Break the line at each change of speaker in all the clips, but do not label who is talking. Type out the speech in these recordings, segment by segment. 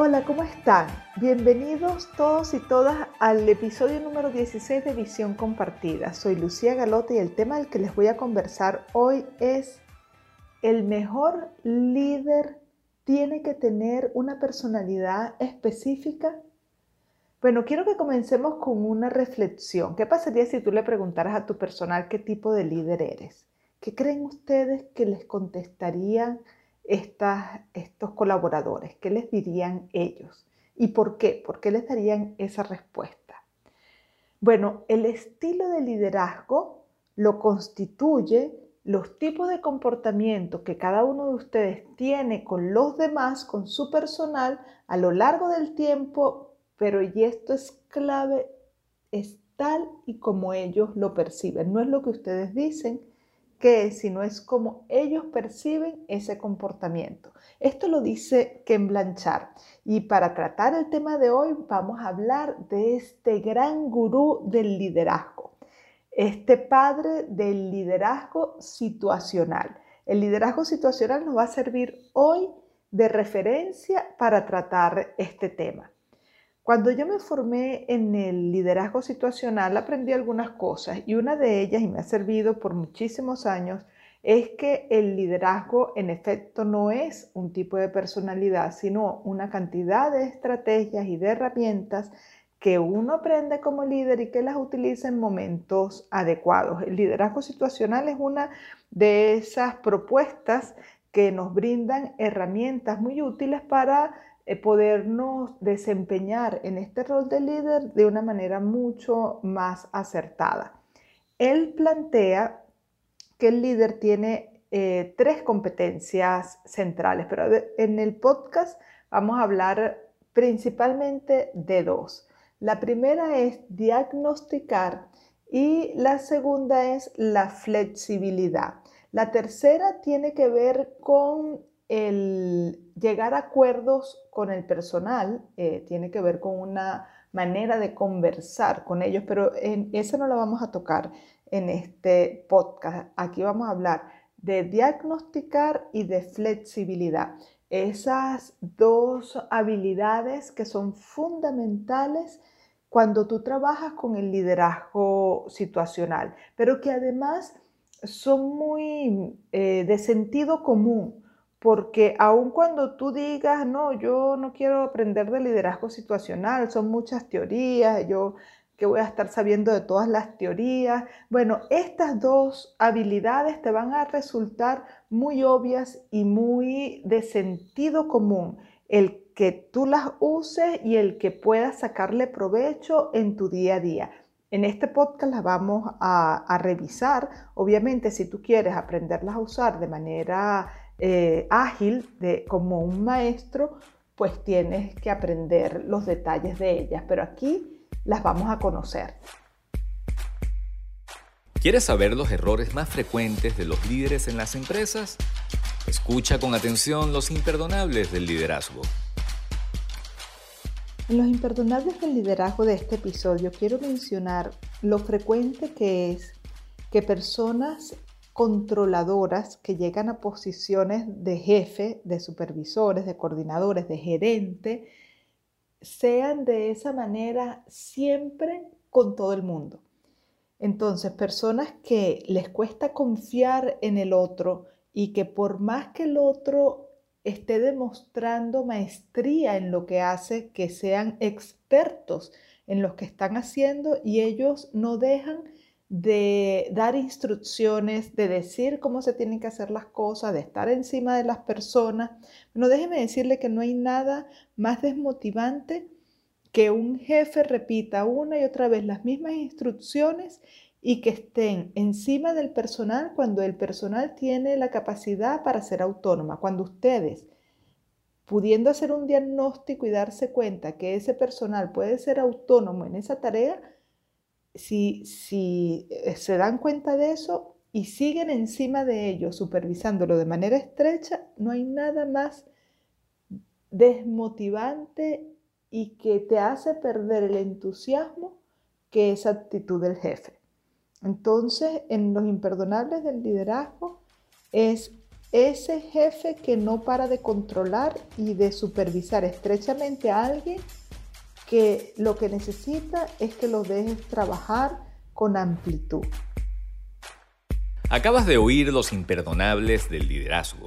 Hola, ¿cómo están? Bienvenidos todos y todas al episodio número 16 de Visión Compartida. Soy Lucía Galote y el tema del que les voy a conversar hoy es el mejor líder tiene que tener una personalidad específica. Bueno, quiero que comencemos con una reflexión. ¿Qué pasaría si tú le preguntaras a tu personal qué tipo de líder eres? ¿Qué creen ustedes que les contestarían? Estos colaboradores? ¿Qué les dirían ellos? ¿Y por qué? ¿Por qué les darían esa respuesta? Bueno, el estilo de liderazgo lo constituye los tipos de comportamiento que cada uno de ustedes tiene con los demás, con su personal, a lo largo del tiempo, pero y esto es clave, es tal y como ellos lo perciben. No es lo que ustedes dicen, que es, sino es como ellos perciben ese comportamiento. Esto lo dice Ken Blanchard. Y para tratar el tema de hoy vamos a hablar de este gran gurú del liderazgo, este padre del liderazgo situacional. El liderazgo situacional nos va a servir hoy de referencia para tratar este tema. Cuando yo me formé en el liderazgo situacional, aprendí algunas cosas y una de ellas, y me ha servido por muchísimos años, es que el liderazgo en efecto no es un tipo de personalidad, sino una cantidad de estrategias y de herramientas que uno aprende como líder y que las utiliza en momentos adecuados. El liderazgo situacional es una de esas propuestas que nos brindan herramientas muy útiles para podernos desempeñar en este rol de líder de una manera mucho más acertada. Él plantea que el líder tiene eh, tres competencias centrales, pero en el podcast vamos a hablar principalmente de dos. La primera es diagnosticar y la segunda es la flexibilidad. La tercera tiene que ver con el llegar a acuerdos con el personal eh, tiene que ver con una manera de conversar con ellos, pero en, esa no la vamos a tocar en este podcast. Aquí vamos a hablar de diagnosticar y de flexibilidad. Esas dos habilidades que son fundamentales cuando tú trabajas con el liderazgo situacional, pero que además son muy eh, de sentido común porque aun cuando tú digas, no, yo no quiero aprender de liderazgo situacional, son muchas teorías, yo que voy a estar sabiendo de todas las teorías, bueno, estas dos habilidades te van a resultar muy obvias y muy de sentido común, el que tú las uses y el que puedas sacarle provecho en tu día a día. En este podcast las vamos a, a revisar. Obviamente, si tú quieres aprenderlas a usar de manera eh, ágil de, como un maestro, pues tienes que aprender los detalles de ellas, pero aquí las vamos a conocer.
¿Quieres saber los errores más frecuentes de los líderes en las empresas? Escucha con atención los imperdonables del liderazgo.
En los imperdonables del liderazgo de este episodio quiero mencionar lo frecuente que es que personas controladoras que llegan a posiciones de jefe, de supervisores, de coordinadores, de gerente, sean de esa manera siempre con todo el mundo. Entonces, personas que les cuesta confiar en el otro y que por más que el otro esté demostrando maestría en lo que hace, que sean expertos en lo que están haciendo y ellos no dejan de dar instrucciones, de decir cómo se tienen que hacer las cosas, de estar encima de las personas. No déjeme decirle que no hay nada más desmotivante que un jefe repita una y otra vez las mismas instrucciones y que estén encima del personal cuando el personal tiene la capacidad para ser autónoma. Cuando ustedes pudiendo hacer un diagnóstico y darse cuenta que ese personal puede ser autónomo en esa tarea, si, eh, se dan cuenta de eso y siguen encima de ello, supervisándolo de manera estrecha, no hay nada más desmotivante y que te hace perder el entusiasmo que esa actitud del jefe. Entonces, en los imperdonables del liderazgo es ese jefe que no para de controlar y de supervisar estrechamente a alguien que lo que necesita es que lo dejes trabajar con amplitud.
Acabas de oír los imperdonables del liderazgo.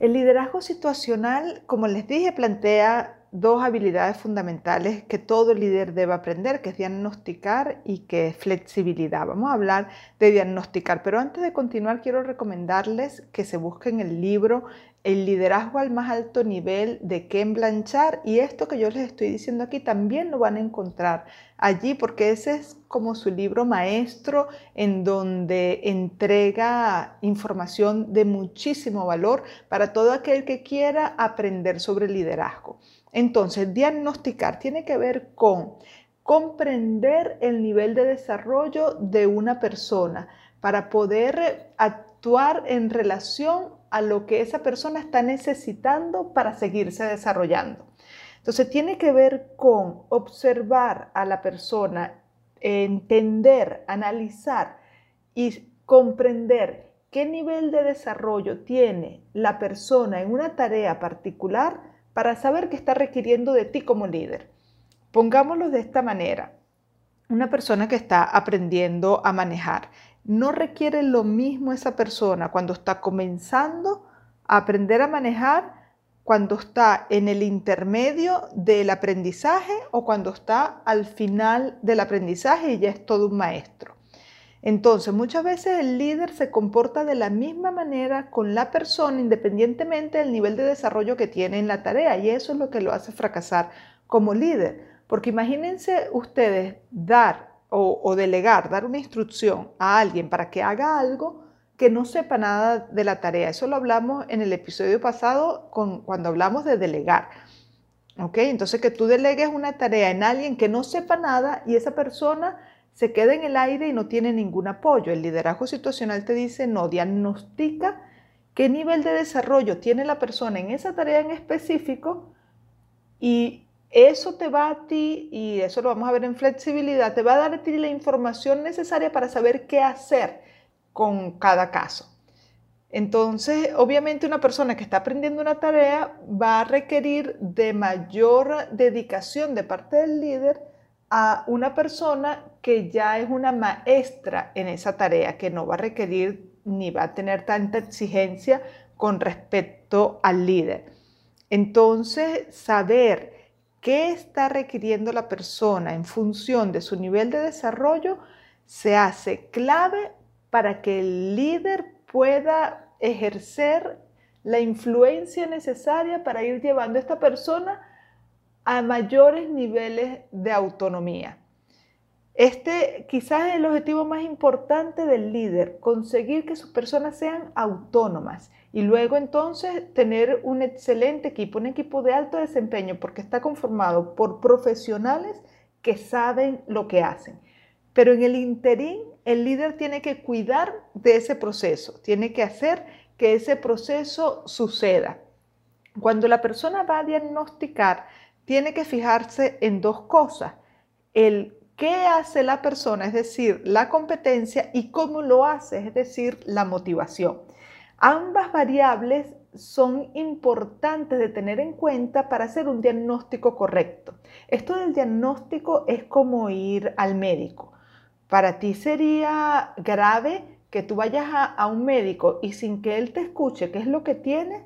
El liderazgo situacional, como les dije, plantea dos habilidades fundamentales que todo líder debe aprender, que es diagnosticar y que es flexibilidad. Vamos a hablar de diagnosticar, pero antes de continuar quiero recomendarles que se busquen el libro El liderazgo al más alto nivel de Ken Blanchard y esto que yo les estoy diciendo aquí también lo van a encontrar allí porque ese es como su libro maestro en donde entrega información de muchísimo valor para todo aquel que quiera aprender sobre liderazgo. Entonces, diagnosticar tiene que ver con comprender el nivel de desarrollo de una persona para poder actuar en relación a lo que esa persona está necesitando para seguirse desarrollando. Entonces, tiene que ver con observar a la persona, entender, analizar y comprender qué nivel de desarrollo tiene la persona en una tarea particular para saber qué está requiriendo de ti como líder. Pongámoslo de esta manera. Una persona que está aprendiendo a manejar, no requiere lo mismo esa persona cuando está comenzando a aprender a manejar, cuando está en el intermedio del aprendizaje o cuando está al final del aprendizaje y ya es todo un maestro. Entonces, muchas veces el líder se comporta de la misma manera con la persona independientemente del nivel de desarrollo que tiene en la tarea y eso es lo que lo hace fracasar como líder. Porque imagínense ustedes dar o, delegar, dar una instrucción a alguien para que haga algo que no sepa nada de la tarea. Eso lo hablamos en el episodio pasado cuando hablamos de delegar. ¿Ok? Entonces que tú delegues una tarea en alguien que no sepa nada y esa persona se queda en el aire y no tiene ningún apoyo. El liderazgo situacional te dice, no, diagnostica qué nivel de desarrollo tiene la persona en esa tarea en específico y eso te va a ti, y eso lo vamos a ver en flexibilidad, te va a dar a ti la información necesaria para saber qué hacer con cada caso. Entonces, obviamente una persona que está aprendiendo una tarea va a requerir de mayor dedicación de parte del líder a una persona que ya es una maestra en esa tarea, que no va a requerir ni va a tener tanta exigencia con respecto al líder. Entonces, saber qué está requiriendo la persona en función de su nivel de desarrollo se hace clave para que el líder pueda ejercer la influencia necesaria para ir llevando a esta persona a mayores niveles de autonomía. Este quizás es el objetivo más importante del líder, conseguir que sus personas sean autónomas y luego entonces tener un excelente equipo, un equipo de alto desempeño porque está conformado por profesionales que saben lo que hacen. Pero en el interín, el líder tiene que cuidar de ese proceso, tiene que hacer que ese proceso suceda. Cuando la persona va a diagnosticar, tiene que fijarse en dos cosas. El qué hace la persona, es decir, la competencia, y cómo lo hace, es decir, la motivación. Ambas variables son importantes de tener en cuenta para hacer un diagnóstico correcto. Esto del diagnóstico es como ir al médico. Para ti sería grave que tú vayas a, un médico y sin que él te escuche qué es lo que tienes,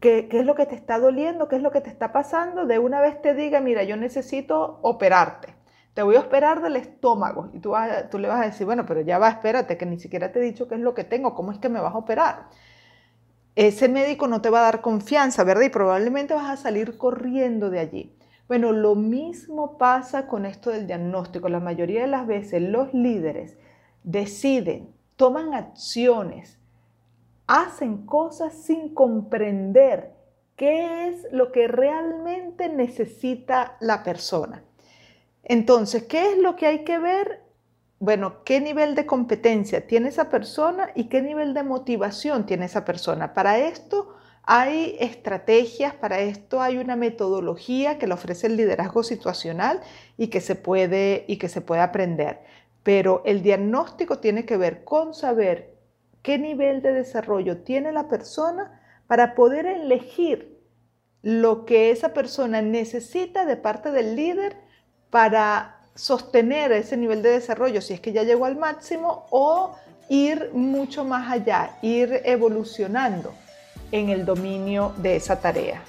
qué, es lo que te está doliendo, qué es lo que te está pasando, de una vez te diga, mira, yo necesito operarte, te voy a operar del estómago. Y tú, tú le vas a decir, bueno, pero ya va, espérate, que ni siquiera te he dicho qué es lo que tengo, cómo es que me vas a operar. Ese médico no te va a dar confianza, ¿verdad? Y probablemente vas a salir corriendo de allí. Bueno, lo mismo pasa con esto del diagnóstico. La mayoría de las veces los líderes deciden, toman acciones hacen cosas sin comprender qué es lo que realmente necesita la persona. Entonces, ¿qué es lo que hay que ver? Bueno, ¿qué nivel de competencia tiene esa persona y qué nivel de motivación tiene esa persona? Para esto hay estrategias, para esto hay una metodología que le ofrece el liderazgo situacional y que se puede, y que se puede aprender. Pero el diagnóstico tiene que ver con saber qué nivel de desarrollo tiene la persona para poder elegir lo que esa persona necesita de parte del líder para sostener ese nivel de desarrollo, si es que ya llegó al máximo, o ir mucho más allá, ir evolucionando en el dominio de esa tarea.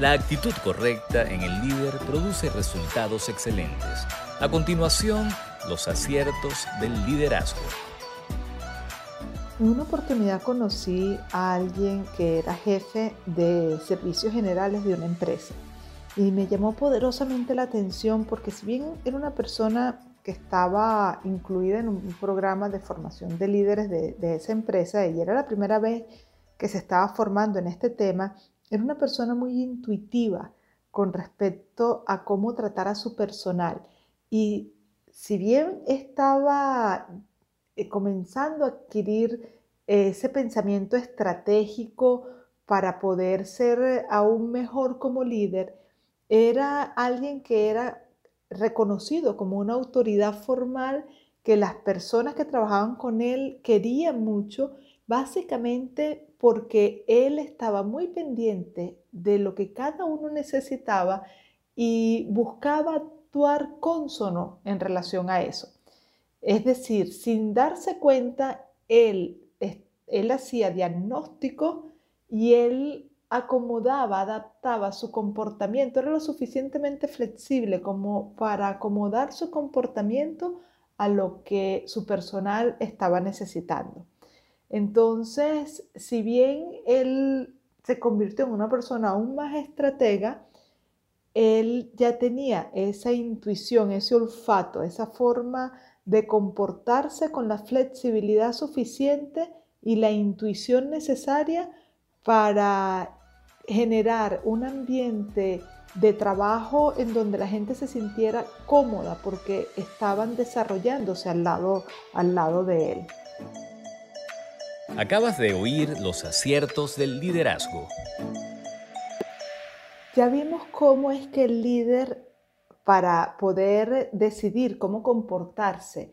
La actitud correcta en el líder produce resultados excelentes. A continuación, los aciertos del liderazgo.
En una oportunidad conocí a alguien que era jefe de servicios generales de una empresa y me llamó poderosamente la atención porque si bien era una persona que estaba incluida en un programa de formación de líderes de, esa empresa y era la primera vez que se estaba formando en este tema, era una persona muy intuitiva con respecto a cómo tratar a su personal. Y si bien estaba eh, comenzando a adquirir ese pensamiento estratégico para poder ser aún mejor como líder, era alguien que era reconocido como una autoridad formal que las personas que trabajaban con él querían mucho, básicamente porque él estaba muy pendiente de lo que cada uno necesitaba y buscaba actuar consono en relación a eso. Es decir, sin darse cuenta, él, él hacía diagnóstico y él acomodaba, adaptaba su comportamiento, era lo suficientemente flexible como para acomodar su comportamiento a lo que su personal estaba necesitando. Entonces, si bien él se convirtió en una persona aún más estratega, él ya tenía esa intuición, ese olfato, esa forma de comportarse con la flexibilidad suficiente y la intuición necesaria para generar un ambiente de trabajo en donde la gente se sintiera cómoda porque estaban desarrollándose al lado, al lado de él.
Acabas de oír los aciertos del liderazgo.
Ya vimos cómo es que el líder, para poder decidir cómo comportarse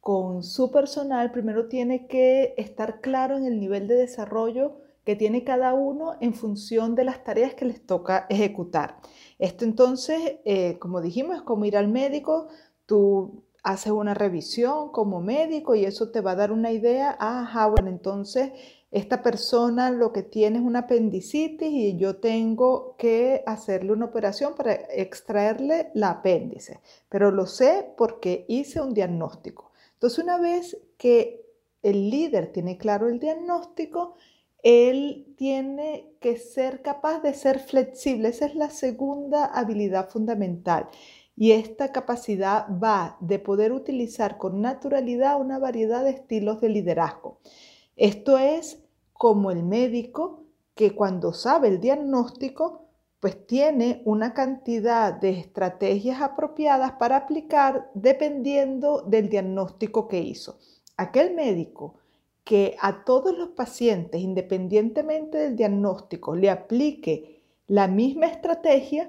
con su personal, primero tiene que estar claro en el nivel de desarrollo que tiene cada uno en función de las tareas que les toca ejecutar. Esto entonces, eh, como dijimos, es como ir al médico, tú haces una revisión como médico y eso te va a dar una idea, ajá, bueno, entonces esta persona lo que tiene es una apendicitis y yo tengo que hacerle una operación para extraerle la apéndice, pero lo sé porque hice un diagnóstico. Entonces, una vez que el líder tiene claro el diagnóstico, él tiene que ser capaz de ser flexible. Esa es la segunda habilidad fundamental. Y esta capacidad va de poder utilizar con naturalidad una variedad de estilos de liderazgo. Esto es como el médico que cuando sabe el diagnóstico, pues tiene una cantidad de estrategias apropiadas para aplicar dependiendo del diagnóstico que hizo. Aquel médico que a todos los pacientes, independientemente del diagnóstico, le aplique la misma estrategia,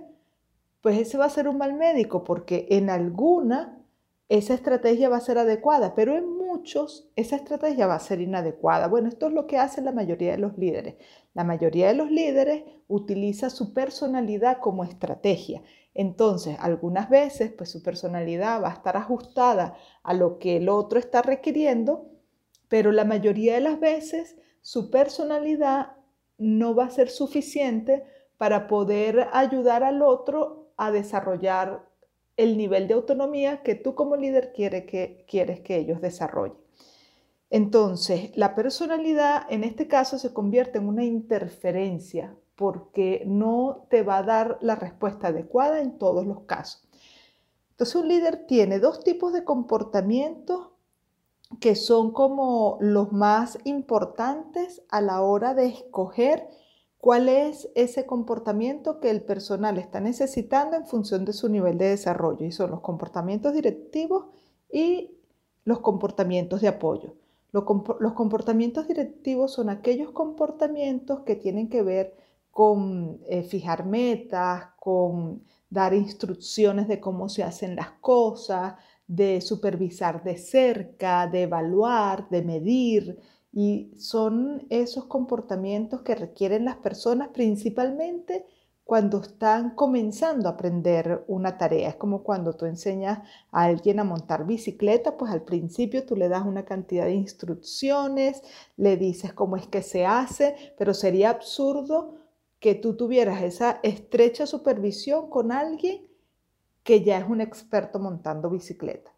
pues ese va a ser un mal médico porque en alguna esa estrategia va a ser adecuada, pero en muchos esa estrategia va a ser inadecuada. Bueno, esto es lo que hace la mayoría de los líderes. La mayoría de los líderes utiliza su personalidad como estrategia. Entonces, algunas veces, pues su personalidad va a estar ajustada a lo que el otro está requiriendo, pero la mayoría de las veces su personalidad no va a ser suficiente para poder ayudar al otro a desarrollar el nivel de autonomía que tú como líder que, quieres que ellos desarrollen. Entonces, la personalidad en este caso se convierte en una interferencia porque no te va a dar la respuesta adecuada en todos los casos. Entonces, un líder tiene dos tipos de comportamientos que son como los más importantes a la hora de escoger cuál es ese comportamiento que el personal está necesitando en función de su nivel de desarrollo. Y son los comportamientos directivos y los comportamientos de apoyo. Los, comportamientos directivos son aquellos comportamientos que tienen que ver con eh, fijar metas, con dar instrucciones de cómo se hacen las cosas, de supervisar de cerca, de evaluar, de medir. Y son esos comportamientos que requieren las personas principalmente cuando están comenzando a aprender una tarea. Es como cuando tú enseñas a alguien a montar bicicleta, pues al principio tú le das una cantidad de instrucciones, le dices cómo es que se hace, pero sería absurdo que tú tuvieras esa estrecha supervisión con alguien que ya es un experto montando bicicleta.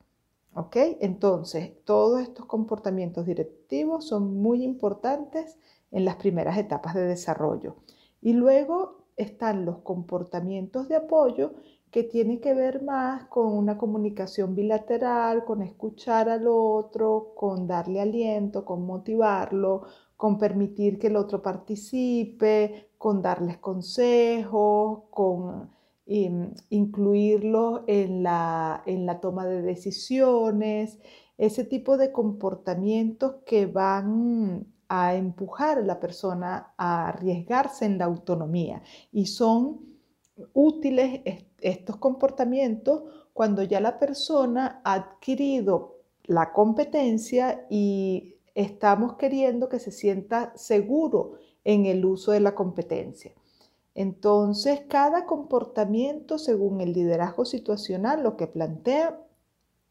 ¿Ok? Entonces, todos estos comportamientos directivos son muy importantes en las primeras etapas de desarrollo. Y luego están los comportamientos de apoyo que tienen que ver más con una comunicación bilateral, con escuchar al otro, con darle aliento, con motivarlo, con permitir que el otro participe, con darles consejos, con incluirlos en la, en la toma de decisiones, ese tipo de comportamientos que van a empujar a la persona a arriesgarse en la autonomía y son útiles estos comportamientos cuando ya la persona ha adquirido la competencia y estamos queriendo que se sienta seguro en el uso de la competencia. Entonces, cada comportamiento, según el liderazgo situacional, lo que plantea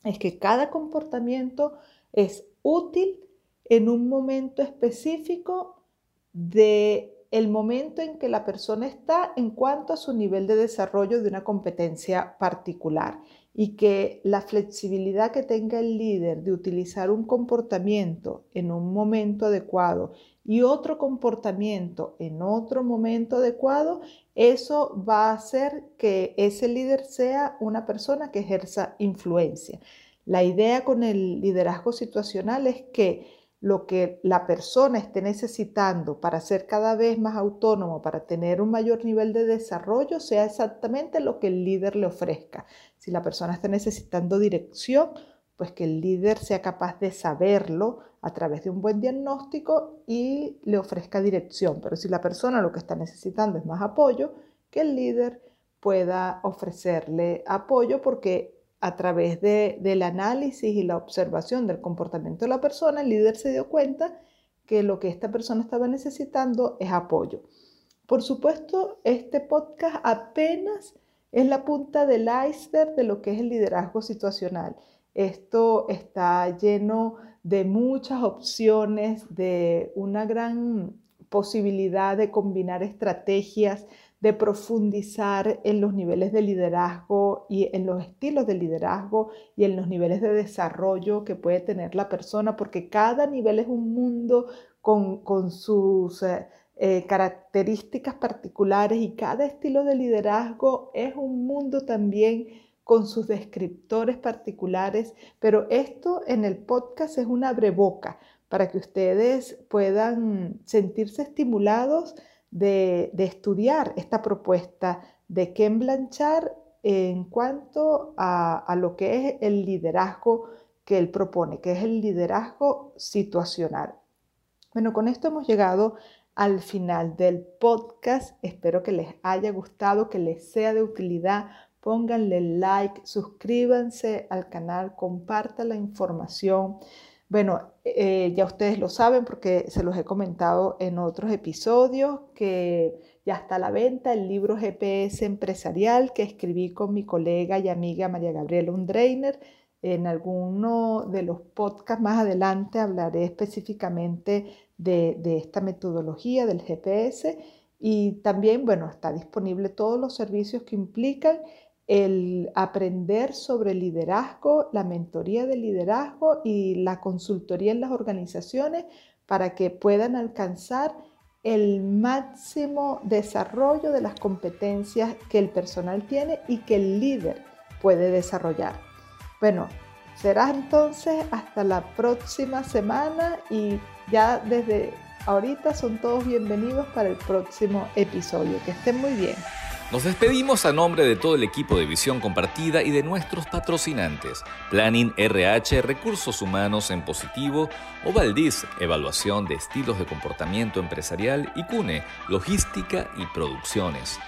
es que cada comportamiento es útil en un momento específico de el momento en que la persona está en cuanto a su nivel de desarrollo de una competencia particular y que la flexibilidad que tenga el líder de utilizar un comportamiento en un momento adecuado y otro comportamiento en otro momento adecuado, eso va a hacer que ese líder sea una persona que ejerza influencia. La idea con el liderazgo situacional es que lo que la persona esté necesitando para ser cada vez más autónomo, para tener un mayor nivel de desarrollo, sea exactamente lo que el líder le ofrezca. Si la persona está necesitando dirección, pues que el líder sea capaz de saberlo a través de un buen diagnóstico y le ofrezca dirección. Pero si la persona lo que está necesitando es más apoyo, que el líder pueda ofrecerle apoyo porque a través del análisis y la observación del comportamiento de la persona, el líder se dio cuenta que lo que esta persona estaba necesitando es apoyo. Por supuesto, este podcast apenas es la punta del iceberg de lo que es el liderazgo situacional. Esto está lleno de muchas opciones, de una gran posibilidad de combinar estrategias, de profundizar en los niveles de liderazgo y en los estilos de liderazgo y en los niveles de desarrollo que puede tener la persona, porque cada nivel es un mundo con, sus eh, eh, características particulares y cada estilo de liderazgo es un mundo también con sus descriptores particulares, pero esto en el podcast es una breboca para que ustedes puedan sentirse estimulados de, estudiar esta propuesta de Ken Blanchard en cuanto a, lo que es el liderazgo que él propone, que es el liderazgo situacional. Bueno, con esto hemos llegado al final del podcast. Espero que les haya gustado, que les sea de utilidad. Pónganle like, suscríbanse al canal, compartan la información. Bueno, eh, ya ustedes lo saben porque se los he comentado en otros episodios que ya está a la venta el libro GPS empresarial que escribí con mi colega y amiga María Gabriela Undreiner. En alguno de los podcasts más adelante hablaré específicamente de, de esta metodología del GPS y también, bueno, está disponible todos los servicios que implican el aprender sobre liderazgo, la mentoría de liderazgo y la consultoría en las organizaciones para que puedan alcanzar el máximo desarrollo de las competencias que el personal tiene y que el líder puede desarrollar. Bueno, Será entonces hasta la próxima semana y ya desde ahorita son todos bienvenidos para el próximo episodio. Que estén muy bien.
Nos despedimos a nombre de todo el equipo de Visión Compartida y de nuestros patrocinantes, Planning RH, Recursos Humanos en Positivo, Ovaldiz, Evaluación de Estilos de Comportamiento Empresarial y CUNE, Logística y Producciones.